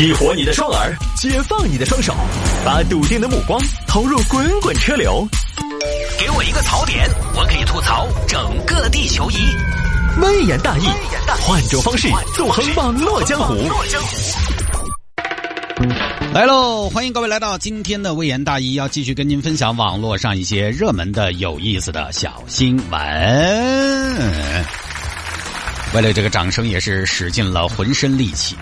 激活你的双耳，解放你的双手，把笃定的目光投入滚滚车流。给我一个槽点，我可以吐槽整个地球仪。微言大义，换种方式纵横网络江湖。来喽，欢迎各位来到今天的微言大义，要继续跟您分享网络上一些热门的、有意思的小新闻。为了这个掌声，也是使尽了浑身力气，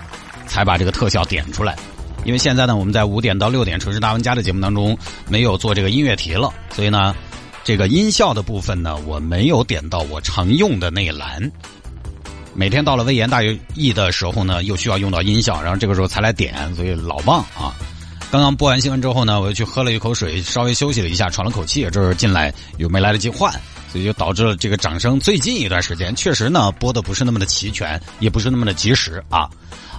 才把这个特效点出来。因为现在呢，我们在五点到六点城市大玩家的节目当中没有做这个音乐题了，所以呢，这个音效的部分呢，我没有点到我常用的那一栏。每天到了微言大义的时候呢，又需要用到音效，然后这个时候才来点，所以老忘啊。刚刚播完新闻之后呢，我又去喝了一口水，稍微休息了一下，喘了口气，这是进来又没来得及换，所以就导致了这个掌声最近一段时间确实呢播的不是那么的齐全，也不是那么的及时啊。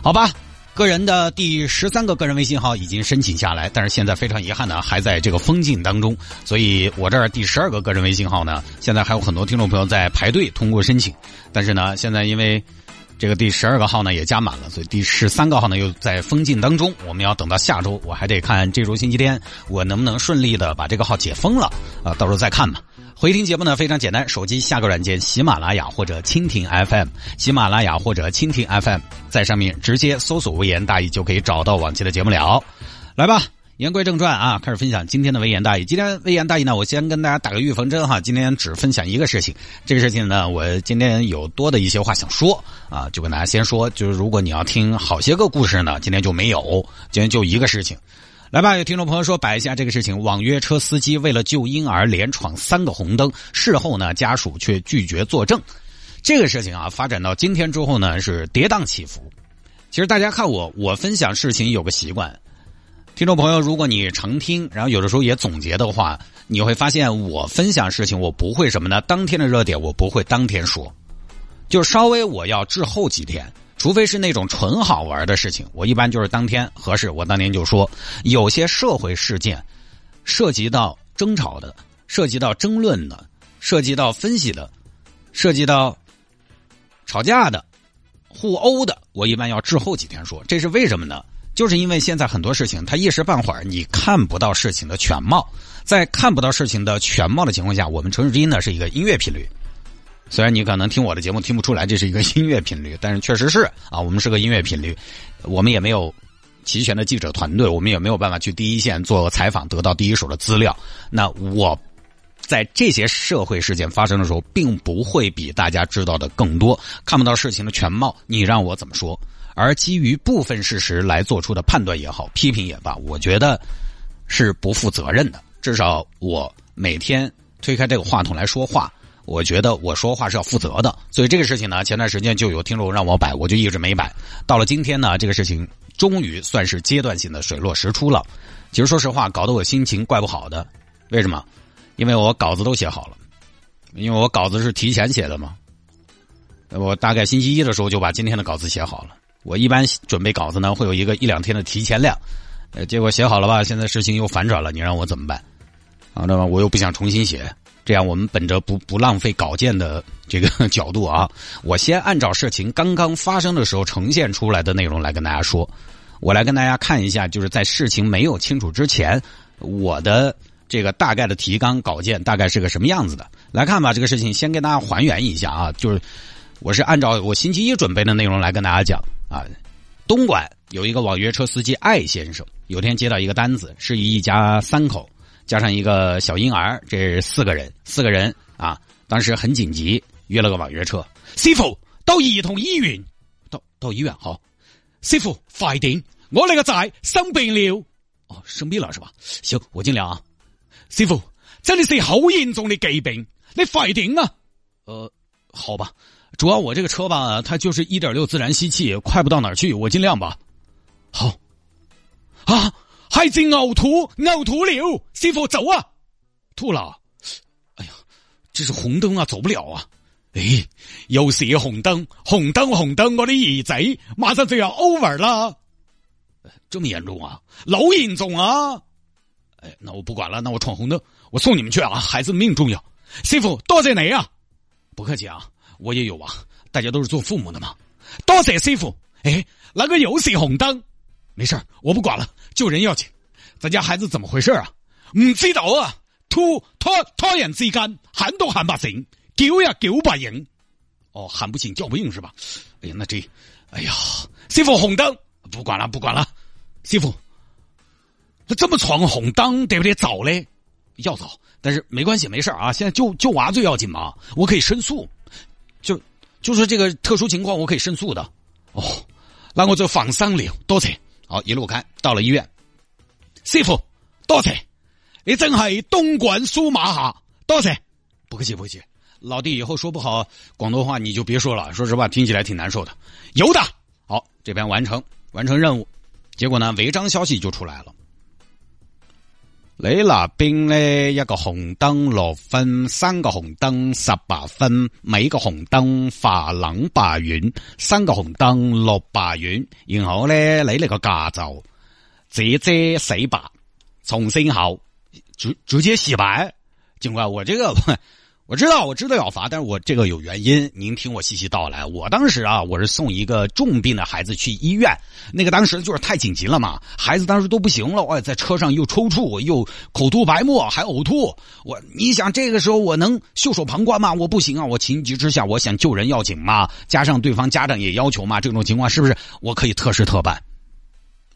好吧，个人的第十三个个人微信号已经申请下来，但是现在非常遗憾呢，还在这个封禁当中，所以我这儿第十二个个人微信号呢，现在还有很多听众朋友在排队通过申请，但是呢，现在因为。这个第十二个号呢也加满了，所以第十三个号呢又在封禁当中。我们要等到下周，我还得看这周星期天我能不能顺利的把这个号解封了啊，到时候再看吧。回听节目呢非常简单，手机下个软件喜马拉雅或者蜻蜓 FM，喜马拉雅或者蜻蜓 FM，在上面直接搜索“微言大义”就可以找到往期的节目了。来吧。言归正传啊，开始分享今天的微言大义。今天微言大义呢，我先跟大家打个预防针哈。今天只分享一个事情，这个事情呢，我今天有多的一些话想说啊，就跟大家先说，就是如果你要听好些个故事呢，今天就没有，今天就一个事情。来吧，有听众朋友说摆一下这个事情：网约车司机为了救婴儿连闯三个红灯，事后呢家属却拒绝作证。这个事情啊，发展到今天之后呢，是跌宕起伏。其实大家看我，我分享事情有个习惯。听众朋友，如果你常听，然后有的时候也总结的话，你会发现我分享事情，我不会什么呢？当天的热点我不会当天说，就稍微我要滞后几天，除非是那种纯好玩的事情，我一般就是当天合适，我当天就说。有些社会事件涉及到争吵的，涉及到争论的，涉及到分析的，涉及到吵架的、互殴的，我一般要滞后几天说。这是为什么呢？就是因为现在很多事情，它一时半会儿你看不到事情的全貌，在看不到事情的全貌的情况下，我们城市之音呢是一个音乐频率。虽然你可能听我的节目听不出来这是一个 音乐频率，但是确实是啊，我们是个音乐频率。我们也没有齐全的记者团队，我们也没有办法去第一线做采访，得到第一手的资料。那我在这些社会事件发生的时候，并不会比大家知道的更多，看不到事情的全貌。你让我怎么说？而基于部分事实来做出的判断也好，批评也罢，我觉得是不负责任的。至少我每天推开这个话筒来说话，我觉得我说话是要负责的。所以这个事情呢，前段时间就有听众让我摆，我就一直没摆。到了今天呢，这个事情终于算是阶段性的水落石出了。其实说实话，搞得我心情怪不好的。为什么？因为我稿子都写好了，因为我稿子是提前写的嘛。我大概星期一的时候就把今天的稿子写好了。我一般准备稿子呢，会有一个一两天的提前量，呃，结果写好了吧，现在事情又反转了，你让我怎么办？啊，那么我又不想重新写，这样我们本着不不浪费稿件的这个角度啊，我先按照事情刚刚发生的时候呈现出来的内容来跟大家说，我来跟大家看一下，就是在事情没有清楚之前，我的这个大概的提纲稿件大概是个什么样子的。来看吧，这个事情先跟大家还原一下啊，就是我是按照我星期一准备的内容来跟大家讲。啊，东莞有一个网约车司机艾先生，有天接到一个单子，是一家三口加上一个小婴儿，这四个人，四个人啊，当时很紧急，约了个网约车。师傅到儿童医院，到到医院好。师傅快点，我那个仔生病了。哦，生病了是吧？行，我尽量啊。师傅，真的是好严重的疾病，你快点啊。呃，好吧。主要我这个车吧，它就是一点六自然吸气，快不到哪去，我尽量吧。好，啊，孩子呕吐，呕吐了，师傅走啊，吐了。哎呀，这是红灯啊，走不了啊。哎，又是红灯，红灯红灯，我的儿子马上就要 over 了。这么严重啊？老严重啊！哎，那我不管了，那我闯红灯，我送你们去啊，孩子命重要。师傅，多谢你啊，不客气啊。我也有啊，大家都是做父母的嘛。多谢师傅。哎，那个又是红灯，没事，我不管了，救人要紧。咱家孩子怎么回事啊？唔知道啊！突突突然之间喊都喊不醒，叫呀叫不应。哦，喊不醒叫不应是吧？哎呀，那这，哎呀，师傅红灯，不管了不管了，师傅，那这么闯红灯对不对？早嘞，要早，但是没关系，没事啊。现在救救娃最要紧嘛，我可以申诉，就就是这个特殊情况，我可以申诉的。哦，那我就放心了，多谢。好，一路开到了医院，师傅，多谢。你真系东莞苏马哈，多谢，不客气不客气。老弟以后说不好广东话你就别说了，说实话听起来挺难受的。有的，好，这边完成完成任务，结果呢违章消息就出来了。你那边呢一个红灯六分，三个红灯十八分，每个红灯罚两百元，三个红灯六百元，然后呢你呢个架就直接洗白，重新考。直直接洗白，警官，我这个我知道，我知道要罚，但是我这个有原因，您听我细细道来。我当时啊，我是送一个重病的孩子去医院，那个当时就是太紧急了嘛，孩子当时都不行了，我在车上又抽搐，又口吐白沫，还呕吐。我你想这个时候我能袖手旁观吗？我不行啊！我情急之下，我想救人要紧嘛，加上对方家长也要求嘛，这种情况是不是我可以特事特办？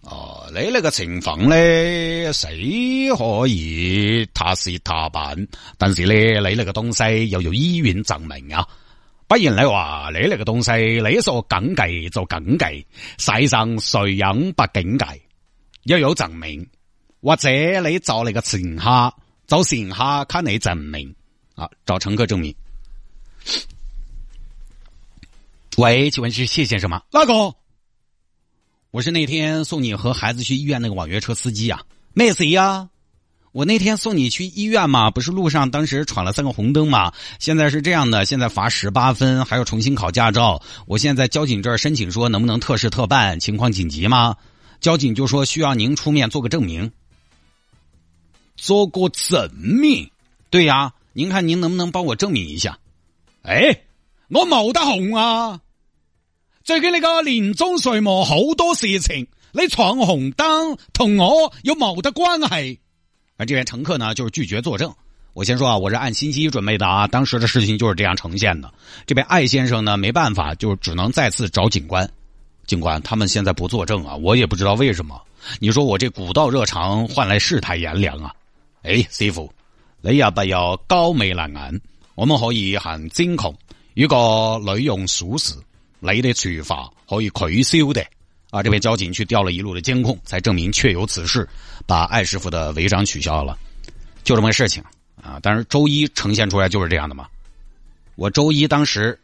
哦，你那个情况呢，谁可以他是他办？但是呢，你那个东西又有医院证明啊。不然你话你那个东西，你说梗计就梗计，世上谁人不警戒？要有证明，或者你找你个乘客，找乘客看你证明啊，找乘客证明。喂，请问是谢先生吗？哪个？我是那天送你和孩子去医院那个网约车司机啊，没谁呀。我那天送你去医院嘛，不是路上当时闯了三个红灯嘛？现在是这样的，现在罚十八分，还要重新考驾照。我现在交警这儿申请说能不能特事特办，情况紧急吗？交警就说需要您出面做个证明，做个证明。对呀，您看您能不能帮我证明一下？哎，我冇得红啊。最近那个年终岁末好多事情，你闯红灯同我有冇得关系？而这边乘客呢，就是拒绝作证。我先说啊，我是按信息准备的啊，当时的事情就是这样呈现的。这边艾先生呢，没办法，就只能再次找警官。警官，他们现在不作证啊，我也不知道为什么。你说我这古道热肠换来世态炎凉啊？哎，师傅，你要不要高眉难眼？我们可以很监控，一个内容属实。雷的处罚可以取消的啊！这边交警去调了一路的监控，才证明确有此事，把艾师傅的违章取消了，就这么个事情啊！但是周一呈现出来就是这样的嘛。我周一当时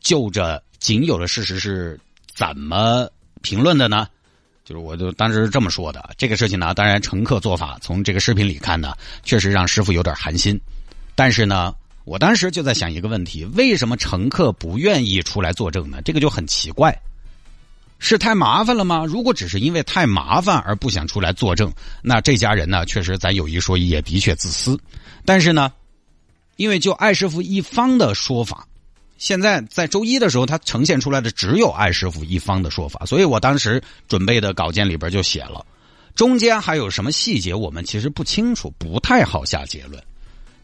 就着仅有的事实是怎么评论的呢？就是我就当时是这么说的。这个事情呢，当然乘客做法从这个视频里看呢，确实让师傅有点寒心，但是呢。我当时就在想一个问题：为什么乘客不愿意出来作证呢？这个就很奇怪，是太麻烦了吗？如果只是因为太麻烦而不想出来作证，那这家人呢，确实咱有一说一，也的确自私。但是呢，因为就艾师傅一方的说法，现在在周一的时候，他呈现出来的只有艾师傅一方的说法，所以我当时准备的稿件里边就写了，中间还有什么细节，我们其实不清楚，不太好下结论。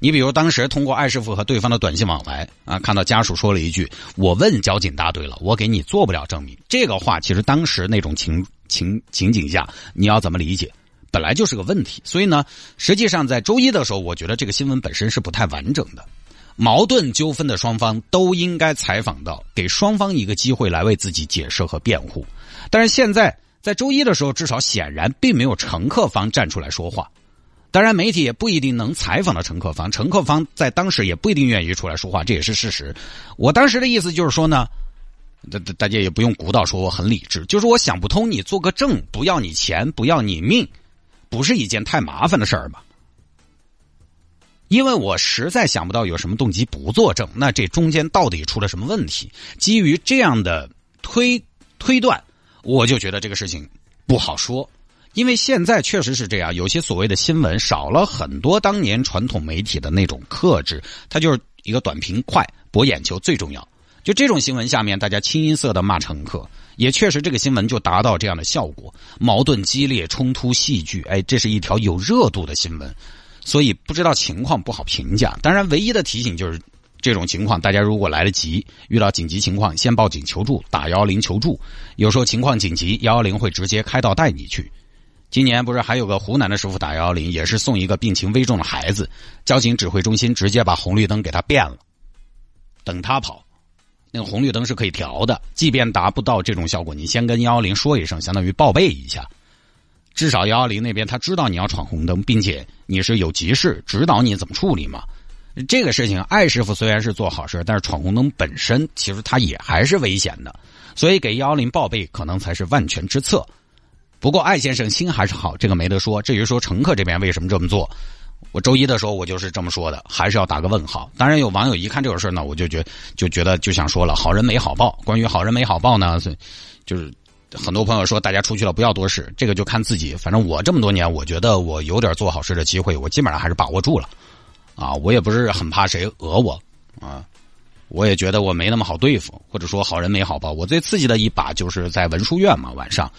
你比如当时通过艾师傅和对方的短信往来啊，看到家属说了一句：“我问交警大队了，我给你做不了证明。”这个话其实当时那种情情情景下，你要怎么理解？本来就是个问题。所以呢，实际上在周一的时候，我觉得这个新闻本身是不太完整的。矛盾纠纷的双方都应该采访到，给双方一个机会来为自己解释和辩护。但是现在在周一的时候，至少显然并没有乘客方站出来说话。当然，媒体也不一定能采访到乘客方，乘客方在当时也不一定愿意出来说话，这也是事实。我当时的意思就是说呢，大大家也不用鼓捣说我很理智，就是我想不通，你做个证不要你钱，不要你命，不是一件太麻烦的事儿吗？因为我实在想不到有什么动机不作证，那这中间到底出了什么问题？基于这样的推推断，我就觉得这个事情不好说。因为现在确实是这样，有些所谓的新闻少了很多当年传统媒体的那种克制，它就是一个短平快、博眼球最重要。就这种新闻下面，大家清一色的骂乘客，也确实这个新闻就达到这样的效果，矛盾激烈，冲突戏剧，哎，这是一条有热度的新闻，所以不知道情况不好评价。当然，唯一的提醒就是。这种情况，大家如果来得及，遇到紧急情况，先报警求助，打幺幺零求助。有时候情况紧急，幺幺零会直接开道带你去。今年不是还有个湖南的师傅打幺幺零，也是送一个病情危重的孩子，交警指挥中心直接把红绿灯给他变了，等他跑。那个红绿灯是可以调的，即便达不到这种效果，你先跟幺幺零说一声，相当于报备一下，至少幺幺零那边他知道你要闯红灯，并且你是有急事，指导你怎么处理嘛。这个事情，艾师傅虽然是做好事，但是闯红灯本身其实他也还是危险的，所以给幺幺零报备可能才是万全之策。不过艾先生心还是好，这个没得说。至于说乘客这边为什么这么做，我周一的时候我就是这么说的，还是要打个问号。当然有网友一看这个事呢，我就觉就觉得就想说了，好人没好报。关于好人没好报呢，就是很多朋友说大家出去了不要多事，这个就看自己。反正我这么多年，我觉得我有点做好事的机会，我基本上还是把握住了。啊，我也不是很怕谁讹我，啊，我也觉得我没那么好对付，或者说好人没好报。我最刺激的一把就是在文殊院嘛，晚上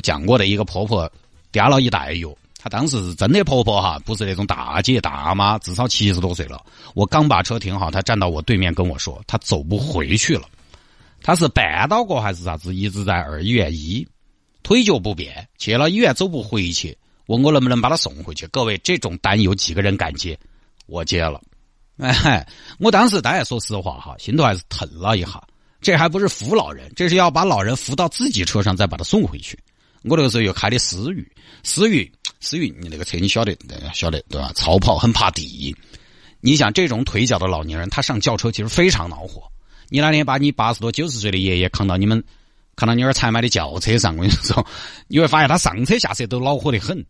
讲过的一个婆婆嗲了一袋药，她当时是真的婆婆哈，不是那种大姐大妈，至少七十多岁了。我刚把车停好，她站到我对面跟我说，她走不回去了，她是绊倒过还是啥子，一直在二医院医，腿脚不便，去了医院走不回去，问我能不能把她送回去。各位，这种单有几个人敢接？我接了，哎，我当时当然说实话哈，心头还是疼了一下。这还不是扶老人，这是要把老人扶到自己车上，再把他送回去。我那个时候又开的思域，思域，思域，你那个车你晓得，晓得对吧？超跑很怕地。你想这种腿脚的老年人，他上轿车其实非常恼火。你那天把你八十多、九十岁的爷爷扛到你们扛到你儿才买的轿车上，我跟你说，你会发现他上车下车都恼火的很。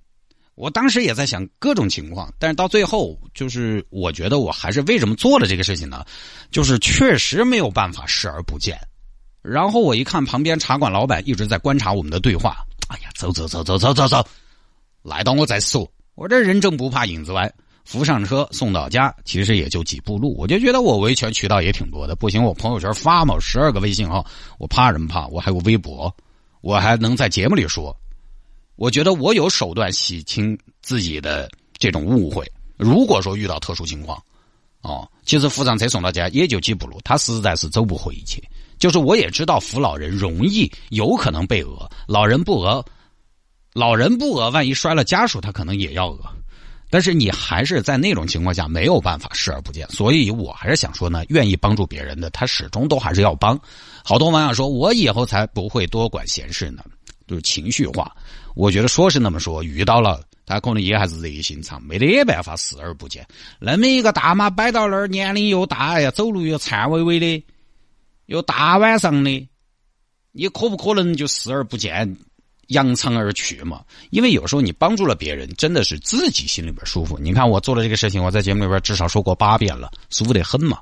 我当时也在想各种情况，但是到最后，就是我觉得我还是为什么做了这个事情呢？就是确实没有办法视而不见。然后我一看旁边茶馆老板一直在观察我们的对话，哎呀，走走走走走走走，来到我再说。我这人正不怕影子歪，扶上车送到家，其实也就几步路。我就觉得我维权渠道也挺多的，不行我朋友圈发嘛，十二个微信号，我怕什么怕？我还有微博，我还能在节目里说。我觉得我有手段洗清自己的这种误会。如果说遇到特殊情况，哦，其实扶上车送到家也就几步路，他实在是走不回去。就是我也知道扶老人容易有可能被讹，老人不讹，老人不讹，万一摔了家属他可能也要讹。但是你还是在那种情况下没有办法视而不见，所以我还是想说呢，愿意帮助别人的他始终都还是要帮。好多网友说我以后才不会多管闲事呢。就是情绪化，我觉得说是那么说，遇到了他可能也还是热心肠，没得办法视而不见。那么一个大妈摆到那儿，年龄又大呀，走路又颤巍巍的，又大晚上的，你可不可能就视而不见，扬长而去嘛？因为有时候你帮助了别人，真的是自己心里边舒服。你看我做了这个事情，我在节目里边至少说过八遍了，舒服得很嘛。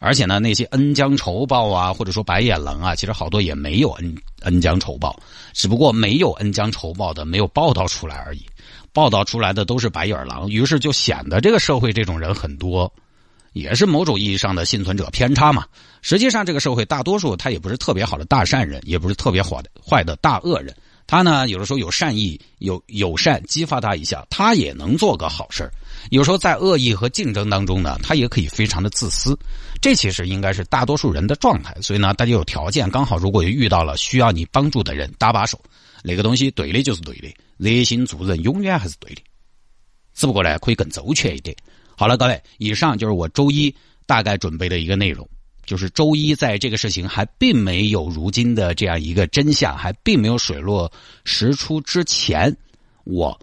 而且呢，那些恩将仇报啊，或者说白眼狼啊，其实好多也没有恩恩将仇报，只不过没有恩将仇报的没有报道出来而已。报道出来的都是白眼狼，于是就显得这个社会这种人很多，也是某种意义上的幸存者偏差嘛。实际上，这个社会大多数他也不是特别好的大善人，也不是特别坏的坏的大恶人。他呢，有的时候有善意，有友善激发他一下，他也能做个好事有时候在恶意和竞争当中呢，他也可以非常的自私。这其实应该是大多数人的状态。所以呢，大家有条件，刚好如果遇到了需要你帮助的人，搭把手，那个东西对的就是对的，热心助人永远还是对的。只不过呢，可以更周全一点。好了，各位，以上就是我周一大概准备的一个内容。就是周一，在这个事情还并没有如今的这样一个真相，还并没有水落石出之前，我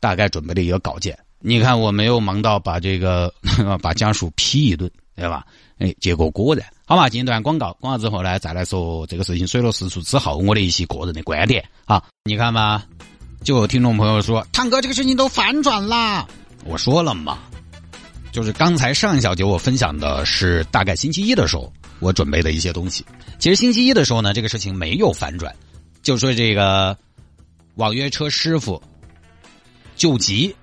大概准备了一个稿件。你看，我没有忙到把这个 把家属批一顿，对吧？哎，结果果然，好嘛，进段广告，广告之后呢，再来说这个事情水落石出之后，我的一些个人的观点啊。你看吧，就有听众朋友说，汤哥，这个事情都反转啦。我说了嘛。就是刚才上一小节我分享的是大概星期一的时候我准备的一些东西。其实星期一的时候呢，这个事情没有反转，就说这个网约车师傅救急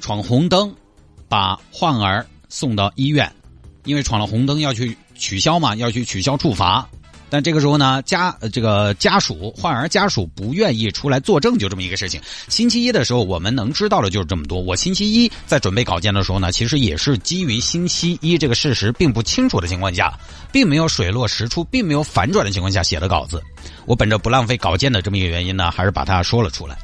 闯红灯，把患儿送到医院，因为闯了红灯要去取消嘛，要去取消处罚。但这个时候呢，家这个家属患儿家属不愿意出来作证，就这么一个事情。星期一的时候，我们能知道的就是这么多。我星期一在准备稿件的时候呢，其实也是基于星期一这个事实并不清楚的情况下，并没有水落石出，并没有反转的情况下写的稿子。我本着不浪费稿件的这么一个原因呢，还是把它说了出来。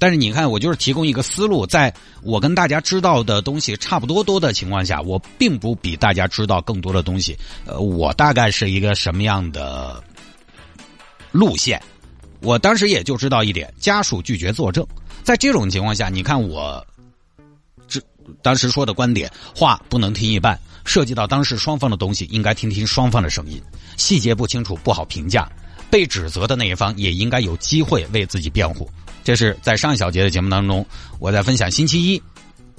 但是你看，我就是提供一个思路，在我跟大家知道的东西差不多多的情况下，我并不比大家知道更多的东西。呃，我大概是一个什么样的路线？我当时也就知道一点：家属拒绝作证。在这种情况下，你看我这当时说的观点，话不能听一半，涉及到当时双方的东西，应该听听双方的声音。细节不清楚不好评价，被指责的那一方也应该有机会为自己辩护。这是在上一小节的节目当中，我在分享星期一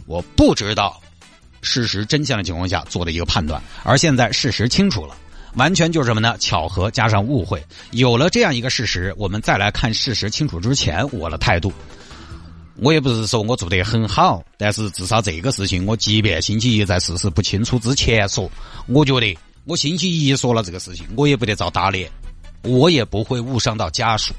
我不知道事实真相的情况下做的一个判断，而现在事实清楚了，完全就是什么呢？巧合加上误会，有了这样一个事实，我们再来看事实清楚之前我的态度。我也不是说我做得很好，但是至少这个事情，我即便星期一在事实不清楚之前说，我觉得我星期一说了这个事情，我也不得遭打脸，我也不会误伤到家属。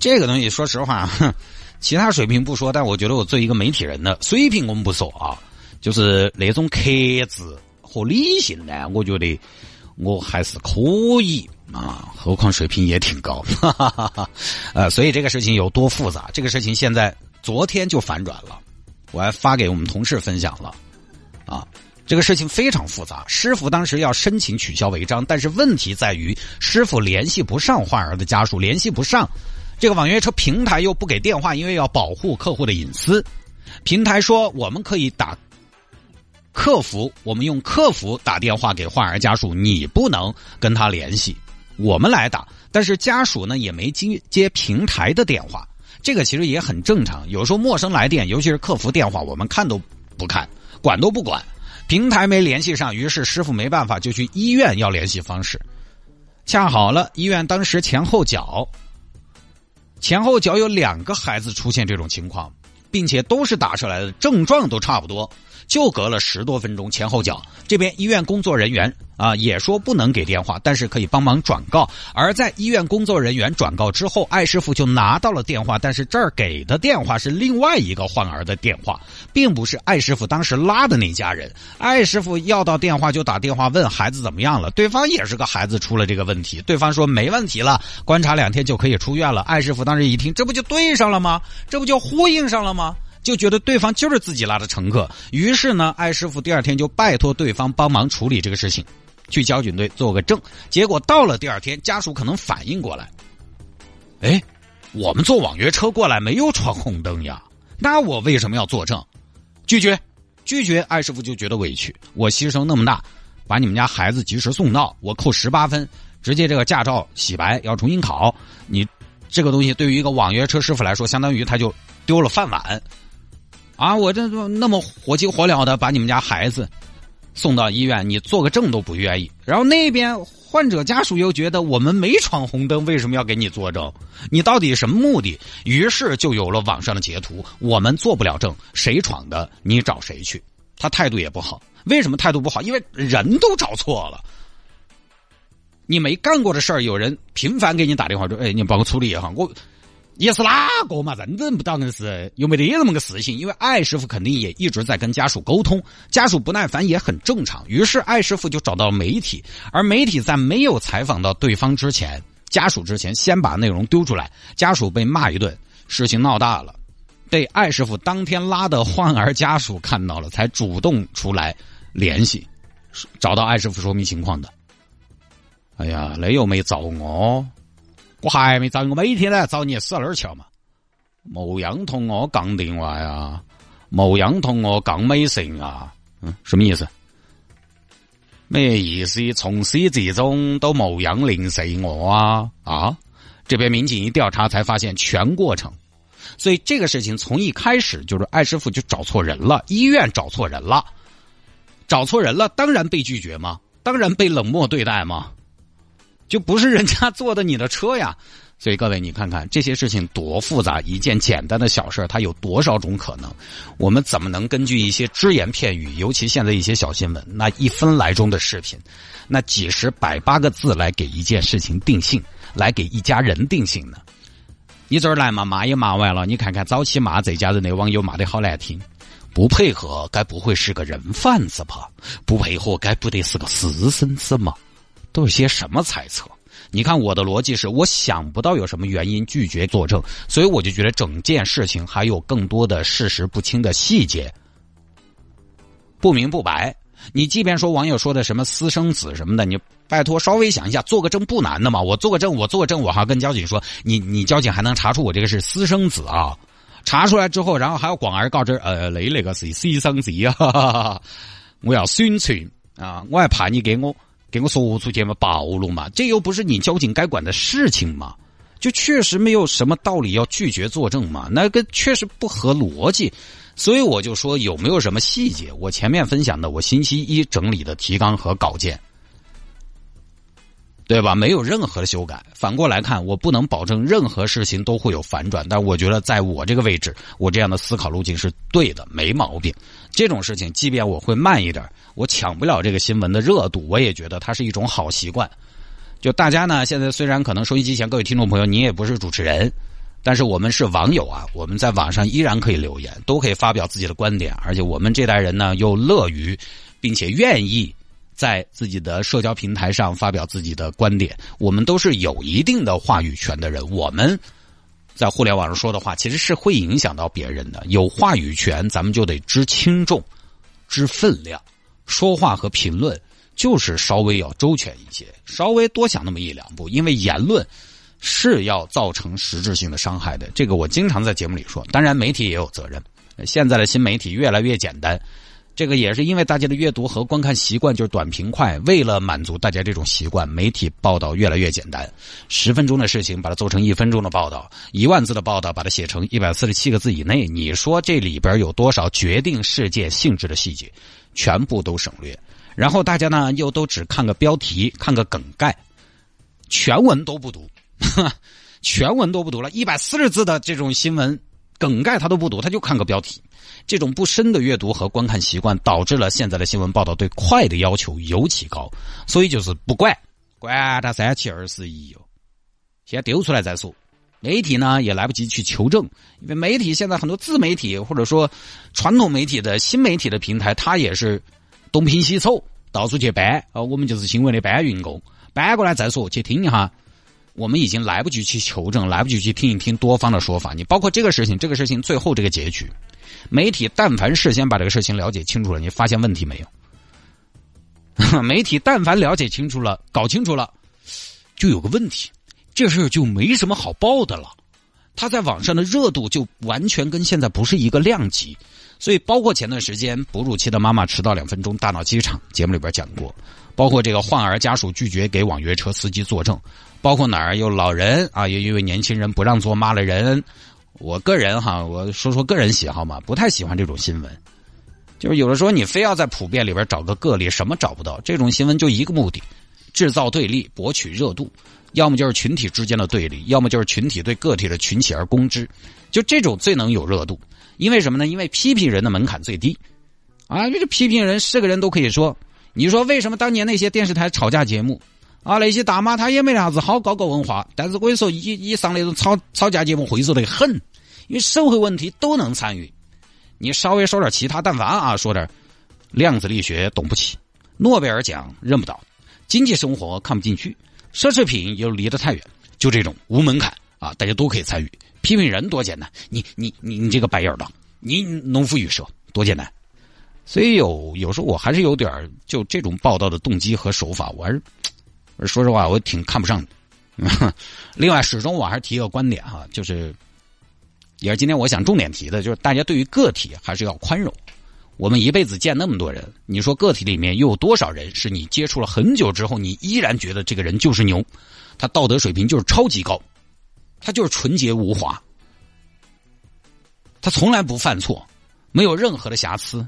这个东西，说实话，其他水平不说，但我觉得我作为一个媒体人的水平，我们不说啊，就是那种克制和理性呢，我觉得我还是可以啊，何况水平也挺高，哈哈哈哈呃，所以这个事情有多复杂？这个事情现在昨天就反转了，我还发给我们同事分享了，啊，这个事情非常复杂。师傅当时要申请取消违章，但是问题在于师傅联系不上患儿的家属，联系不上。这个网约车平台又不给电话，因为要保护客户的隐私。平台说我们可以打客服，我们用客服打电话给患儿家属，你不能跟他联系，我们来打。但是家属呢也没接接平台的电话，这个其实也很正常。有时候陌生来电，尤其是客服电话，我们看都不看，管都不管。平台没联系上，于是师傅没办法，就去医院要联系方式。恰好了，医院当时前后脚。前后脚有两个孩子出现这种情况，并且都是打出来的，症状都差不多。就隔了十多分钟，前后脚这边医院工作人员啊也说不能给电话，但是可以帮忙转告。而在医院工作人员转告之后，艾师傅就拿到了电话，但是这儿给的电话是另外一个患儿的电话，并不是艾师傅当时拉的那家人。艾师傅要到电话就打电话问孩子怎么样了，对方也是个孩子出了这个问题，对方说没问题了，观察两天就可以出院了。艾师傅当时一听，这不就对上了吗？这不就呼应上了吗？就觉得对方就是自己拉的乘客，于是呢，艾师傅第二天就拜托对方帮忙处理这个事情，去交警队做个证。结果到了第二天，家属可能反应过来，哎，我们坐网约车过来没有闯红灯呀，那我为什么要作证？拒绝，拒绝。艾师傅就觉得委屈，我牺牲那么大，把你们家孩子及时送到，我扣十八分，直接这个驾照洗白，要重新考。你这个东西对于一个网约车师傅来说，相当于他就丢了饭碗。啊！我这那么火急火燎的把你们家孩子送到医院，你做个证都不愿意。然后那边患者家属又觉得我们没闯红灯，为什么要给你作证？你到底什么目的？于是就有了网上的截图。我们做不了证，谁闯的你找谁去。他态度也不好。为什么态度不好？因为人都找错了。你没干过的事儿，有人频繁给你打电话说：“哎，你帮我处理一下。”我。也是哪个嘛？认认不到硬是有没得那么个事情？因为艾师傅肯定也一直在跟家属沟通，家属不耐烦也很正常。于是艾师傅就找到媒体，而媒体在没有采访到对方之前，家属之前先把内容丢出来，家属被骂一顿，事情闹大了，被艾师傅当天拉的患儿家属看到了，才主动出来联系，找到艾师傅说明情况的。哎呀，那又没找我。我还没找你我每天来找你死哪儿去嘛？莫样同我讲电话呀，莫样同我讲美信啊，嗯，什么意思？没意思，从始至终都莫样零碎我啊啊！这边民警一调查才发现全过程，所以这个事情从一开始就是艾师傅就找错人了，医院找错人了，找错人了，当然被拒绝吗？当然被冷漠对待吗？就不是人家坐的你的车呀，所以各位，你看看这些事情多复杂，一件简单的小事它有多少种可能？我们怎么能根据一些只言片语，尤其现在一些小新闻，那一分来钟的视频，那几十百八个字来给一件事情定性，来给一家人定性呢？你这儿来嘛，骂也骂完了，你看看早期骂这家人的网友骂的好难听，不配合该不会是个人贩子吧？不配合该不得是个私生子嘛？都是些什么猜测？你看我的逻辑是，我想不到有什么原因拒绝作证，所以我就觉得整件事情还有更多的事实不清的细节，不明不白。你即便说网友说的什么私生子什么的，你拜托稍微想一下，做个证不难的嘛。我做个证，我做个证，我还跟交警说，你你交警还能查出我这个是私生子啊？查出来之后，然后还要广而告之，呃，你那个是私生子啊，我要宣传啊，我还怕你给我。给我说出去嘛，暴露嘛，这又不是你交警该管的事情嘛，就确实没有什么道理要拒绝作证嘛，那个确实不合逻辑，所以我就说有没有什么细节？我前面分享的，我星期一整理的提纲和稿件，对吧？没有任何的修改。反过来看，我不能保证任何事情都会有反转，但我觉得在我这个位置，我这样的思考路径是对的，没毛病。这种事情，即便我会慢一点。我抢不了这个新闻的热度，我也觉得它是一种好习惯。就大家呢，现在虽然可能收音机前各位听众朋友，你也不是主持人，但是我们是网友啊，我们在网上依然可以留言，都可以发表自己的观点，而且我们这代人呢又乐于，并且愿意在自己的社交平台上发表自己的观点，我们都是有一定的话语权的人。我们在互联网上说的话，其实是会影响到别人的。有话语权，咱们就得知轻重，知分量。说话和评论就是稍微要周全一些，稍微多想那么一两步，因为言论是要造成实质性的伤害的。这个我经常在节目里说，当然媒体也有责任。现在的新媒体越来越简单，这个也是因为大家的阅读和观看习惯就是短平快。为了满足大家这种习惯，媒体报道越来越简单，十分钟的事情把它做成一分钟的报道，一万字的报道把它写成一百四十七个字以内。你说这里边有多少决定事件性质的细节？全部都省略，然后大家呢又都只看个标题，看个梗概，全文都不读，全文都不读了，一百四十字的这种新闻梗概他都不读，他就看个标题。这种不深的阅读和观看习惯，导致了现在的新闻报道对快的要求尤其高，所以就是不管管他三七二十一哟，先丢出来再说。媒体呢也来不及去求证，因为媒体现在很多自媒体或者说传统媒体的新媒体的平台，它也是东拼西凑，到处去搬啊。我们就是新闻的搬运工，搬过来再说，去听一下。我们已经来不及去求证，来不及去听一听多方的说法。你包括这个事情，这个事情最后这个结局，媒体但凡事先把这个事情了解清楚了，你发现问题没有？媒体但凡了解清楚了，搞清楚了，就有个问题。这事就没什么好报的了，他在网上的热度就完全跟现在不是一个量级，所以包括前段时间哺乳期的妈妈迟到两分钟大闹机场，节目里边讲过，包括这个患儿家属拒绝给网约车司机作证，包括哪儿有老人啊，有一位年轻人不让座骂了人，我个人哈，我说说个人喜好嘛，不太喜欢这种新闻，就是有的时候你非要在普遍里边找个个例，什么找不到，这种新闻就一个目的，制造对立，博取热度。要么就是群体之间的对立，要么就是群体对个体的群起而攻之，就这种最能有热度。因为什么呢？因为批评人的门槛最低，啊，这个批评人是个人都可以说。你说为什么当年那些电视台吵架节目，啊，那些大妈她也没啥子好高高文化，但是我跟你说，一一上那种吵吵架节目，会说得很，因为社会问题都能参与。你稍微说点其他，但凡啊，说点量子力学懂不起，诺贝尔奖认不到，经济生活看不进去。奢侈品又离得太远，就这种无门槛啊，大家都可以参与。批评人多简单，你你你你这个白眼狼，你农夫与蛇多简单。所以有有时候我还是有点就这种报道的动机和手法，我还是说实话，我挺看不上的。另外，始终我还是提一个观点哈，就是也是今天我想重点提的，就是大家对于个体还是要宽容。我们一辈子见那么多人，你说个体里面又有多少人是你接触了很久之后，你依然觉得这个人就是牛，他道德水平就是超级高，他就是纯洁无华，他从来不犯错，没有任何的瑕疵。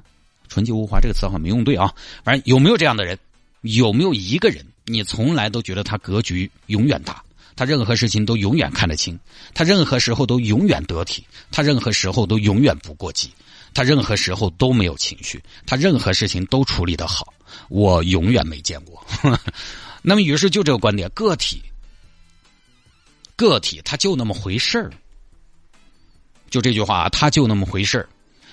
纯洁无华这个词好像没用对啊，反正有没有这样的人？有没有一个人你从来都觉得他格局永远大，他任何事情都永远看得清，他任何时候都永远得体，他任何时候都永远不过激，他任何时候都没有情绪，他任何事情都处理得好，我永远没见过。那么，于是就这个观点，个体，个体他就那么回事儿，就这句话，他就那么回事儿，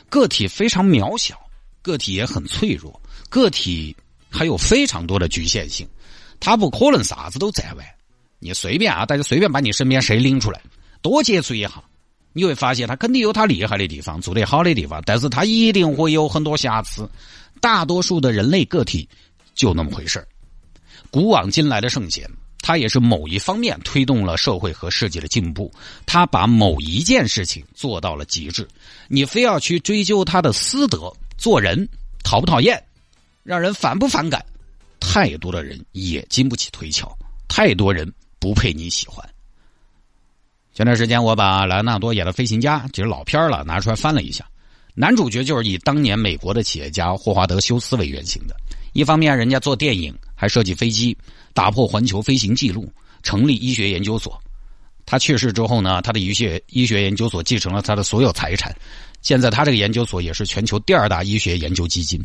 个体非常渺小，个体也很脆弱，个体还有非常多的局限性，他不可能啥子都在完。你随便啊，大家随便把你身边谁拎出来，多接触一下，你会发现他肯定有他厉害的地方，做得好的地方，但是他一定会有很多瑕疵。大多数的人类个体就那么回事。古往今来的圣贤，他也是某一方面推动了社会和世界的进步，他把某一件事情做到了极致。你非要去追究他的私德，做人讨不讨厌，让人反不反感，太多的人也经不起推敲，太多人。不配你喜欢。前段时间我把莱昂纳多演的《飞行家》其实老片了拿出来翻了一下，男主角就是以当年美国的企业家霍华德休斯为原型的。一方面，人家做电影还设计飞机，打破环球飞行记录，成立医学研究所。他去世之后呢，他的医学医学研究所继承了他的所有财产。现在他这个研究所也是全球第二大医学研究基金。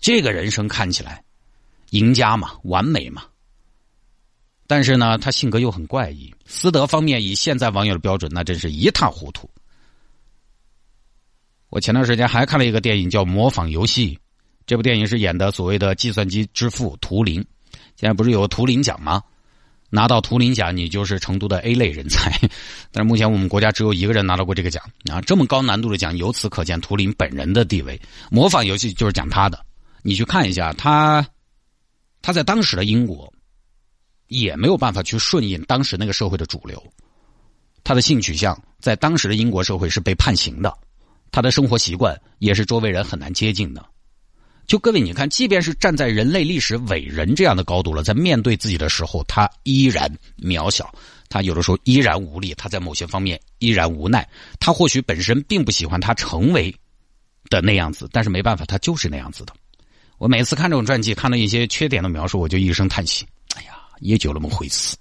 这个人生看起来赢家嘛，完美嘛。但是呢，他性格又很怪异，私德方面以现在网友的标准，那真是一塌糊涂。我前段时间还看了一个电影叫《模仿游戏》，这部电影是演的所谓的计算机之父图灵。现在不是有图灵奖吗？拿到图灵奖，你就是成都的 A 类人才。但是目前我们国家只有一个人拿到过这个奖啊，这么高难度的奖，由此可见图灵本人的地位。模仿游戏就是讲他的，你去看一下他，他在当时的英国。也没有办法去顺应当时那个社会的主流，他的性取向在当时的英国社会是被判刑的，他的生活习惯也是周围人很难接近的。就各位，你看，即便是站在人类历史伟人这样的高度了，在面对自己的时候，他依然渺小，他有的时候依然无力，他在某些方面依然无奈。他或许本身并不喜欢他成为的那样子，但是没办法，他就是那样子的。我每次看这种传记，看到一些缺点的描述，我就一声叹息。哎呀也就那么回事，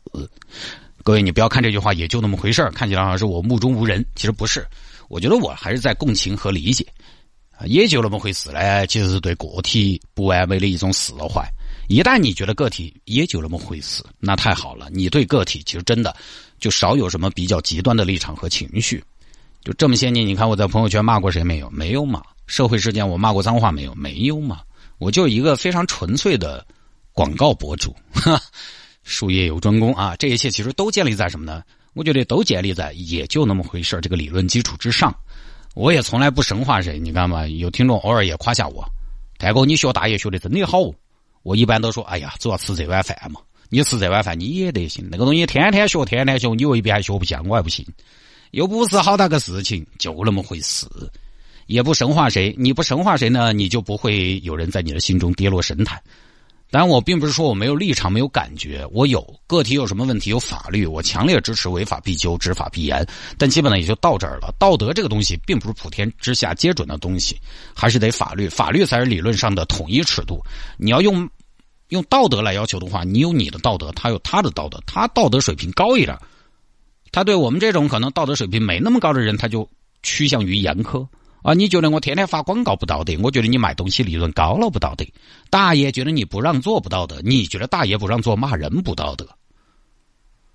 各位，你不要看这句话，也就那么回事看起来好像是我目中无人，其实不是。我觉得我还是在共情和理解，也就那么回事呢。其实是对个体不完美的一种释怀。一旦你觉得个体也就那么回事，那太好了，你对个体其实真的就少有什么比较极端的立场和情绪。就这么些年，你看我在朋友圈骂过谁没有？没有嘛。社会事件我骂过脏话没有？没有嘛。我就一个非常纯粹的广告博主。哈 术业有专攻啊！这一切其实都建立在什么呢？我觉得都建立在也就那么回事这个理论基础之上。我也从来不神话谁，你看嘛，有听众偶尔也夸下我，太哥你学大爷学的真的好。我一般都说，哎呀，主要吃这碗饭嘛。你吃这碗饭你也得行，那个东西天天学天天学，你未必还学不像，我还不信。又不是好大个事情，就那么回事。也不神话谁，你不神话谁呢，你就不会有人在你的心中跌落神坛。当然，我并不是说我没有立场、没有感觉，我有个体有什么问题有法律，我强烈支持违法必究、执法必严。但基本呢也就到这儿了。道德这个东西并不是普天之下皆准的东西，还是得法律，法律才是理论上的统一尺度。你要用用道德来要求的话，你有你的道德，他有他的道德，他道德水平高一点，他对我们这种可能道德水平没那么高的人，他就趋向于严苛。啊，你觉得我天天发广告不道德？我觉得你卖东西利润高了不道德。大爷觉得你不让做不道德，你觉得大爷不让做骂人不道德？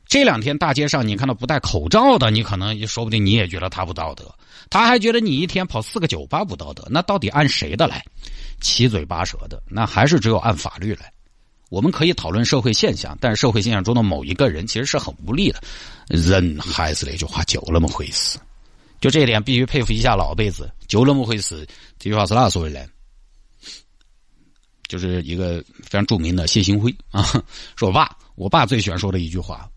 这两天大街上你看到不戴口罩的，你可能说不定你也觉得他不道德。他还觉得你一天跑四个酒吧不道德，那到底按谁的来？七嘴八舌的，那还是只有按法律来。我们可以讨论社会现象，但是社会现象中的某一个人其实是很无力的。人还是那句话，就那么回事。就这一点，必须佩服一下老辈子。就那么回事，这句话是哪说的呢？就是一个非常著名的谢兴辉 啊，说我爸，我爸最喜欢说的一句话。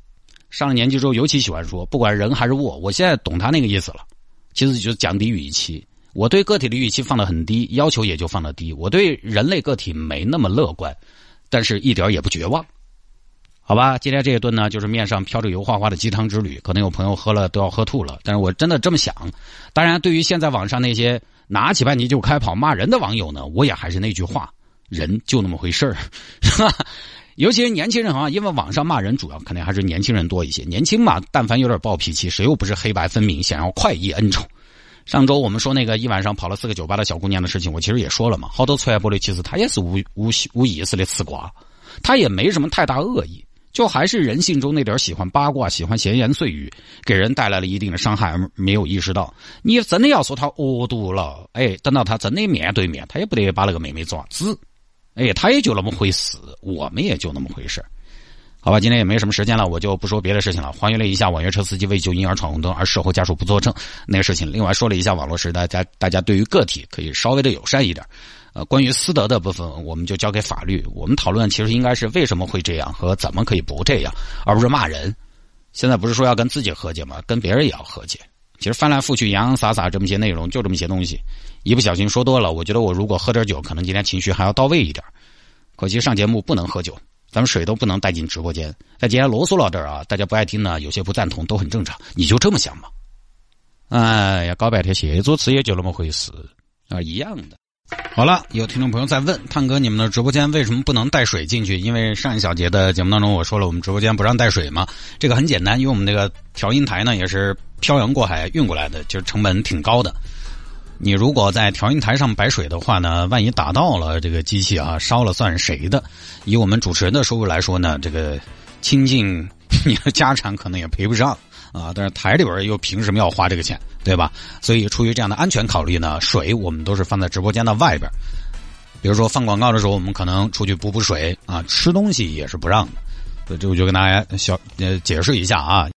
上了年纪之后，尤其喜欢说，不管人还是物，我现在懂他那个意思了。其实就是降低预期。我对个体的预期放得很低，要求也就放得低。我对人类个体没那么乐观，但是一点也不绝望。好吧，今天这一顿呢，就是面上飘着油花花的鸡汤之旅，可能有朋友喝了都要喝吐了。但是我真的这么想。当然，对于现在网上那些拿起半旗就开跑骂人的网友呢，我也还是那句话：人就那么回事儿，是吧？尤其是年轻人啊，因为网上骂人主要肯定还是年轻人多一些。年轻嘛，但凡有点暴脾气，谁又不是黑白分明，想要快意恩仇？上周我们说那个一晚上跑了四个酒吧的小姑娘的事情，我其实也说了嘛。好多传播的其实他也是无无无意识的吃瓜，他也没什么太大恶意，就还是人性中那点喜欢八卦、喜欢闲言碎语，给人带来了一定的伤害，而没有意识到。你真的要说他恶毒了，哎，等到他真的面对面，他也不得把那个妹妹抓子，哎，他也就那么回事，我们也就那么回事。好吧，今天也没什么时间了，我就不说别的事情了。还原了一下网约车司机为救婴儿闯红灯而事后家属不作证那个事情。另外说了一下网络时代，大大家对于个体可以稍微的友善一点。呃，关于私德的部分，我们就交给法律。我们讨论其实应该是为什么会这样和怎么可以不这样，而不是骂人。现在不是说要跟自己和解吗？跟别人也要和解。其实翻来覆去洋洋洒洒这么些内容，就这么些东西，一不小心说多了，我觉得我如果喝点酒，可能今天情绪还要到位一点。可惜上节目不能喝酒。咱们水都不能带进直播间。在今天啰嗦到这儿啊，大家不爱听呢，有些不赞同都很正常。你就这么想嘛？哎呀，搞半天谢主持也就那么回事啊，一样的。好了，有听众朋友在问探哥，你们的直播间为什么不能带水进去？因为上一小节的节目当中我说了，我们直播间不让带水嘛。这个很简单，因为我们那个调音台呢也是漂洋过海运过来的，就是成本挺高的。你如果在调音台上摆水的话呢，万一打到了这个机器啊，烧了算谁的？以我们主持人的收入来说呢，这个倾尽你的家产可能也赔不上啊。但是台里边又凭什么要花这个钱，对吧？所以出于这样的安全考虑呢，水我们都是放在直播间的外边。比如说放广告的时候，我们可能出去补补水啊，吃东西也是不让的。这我就跟大家小呃解释一下啊。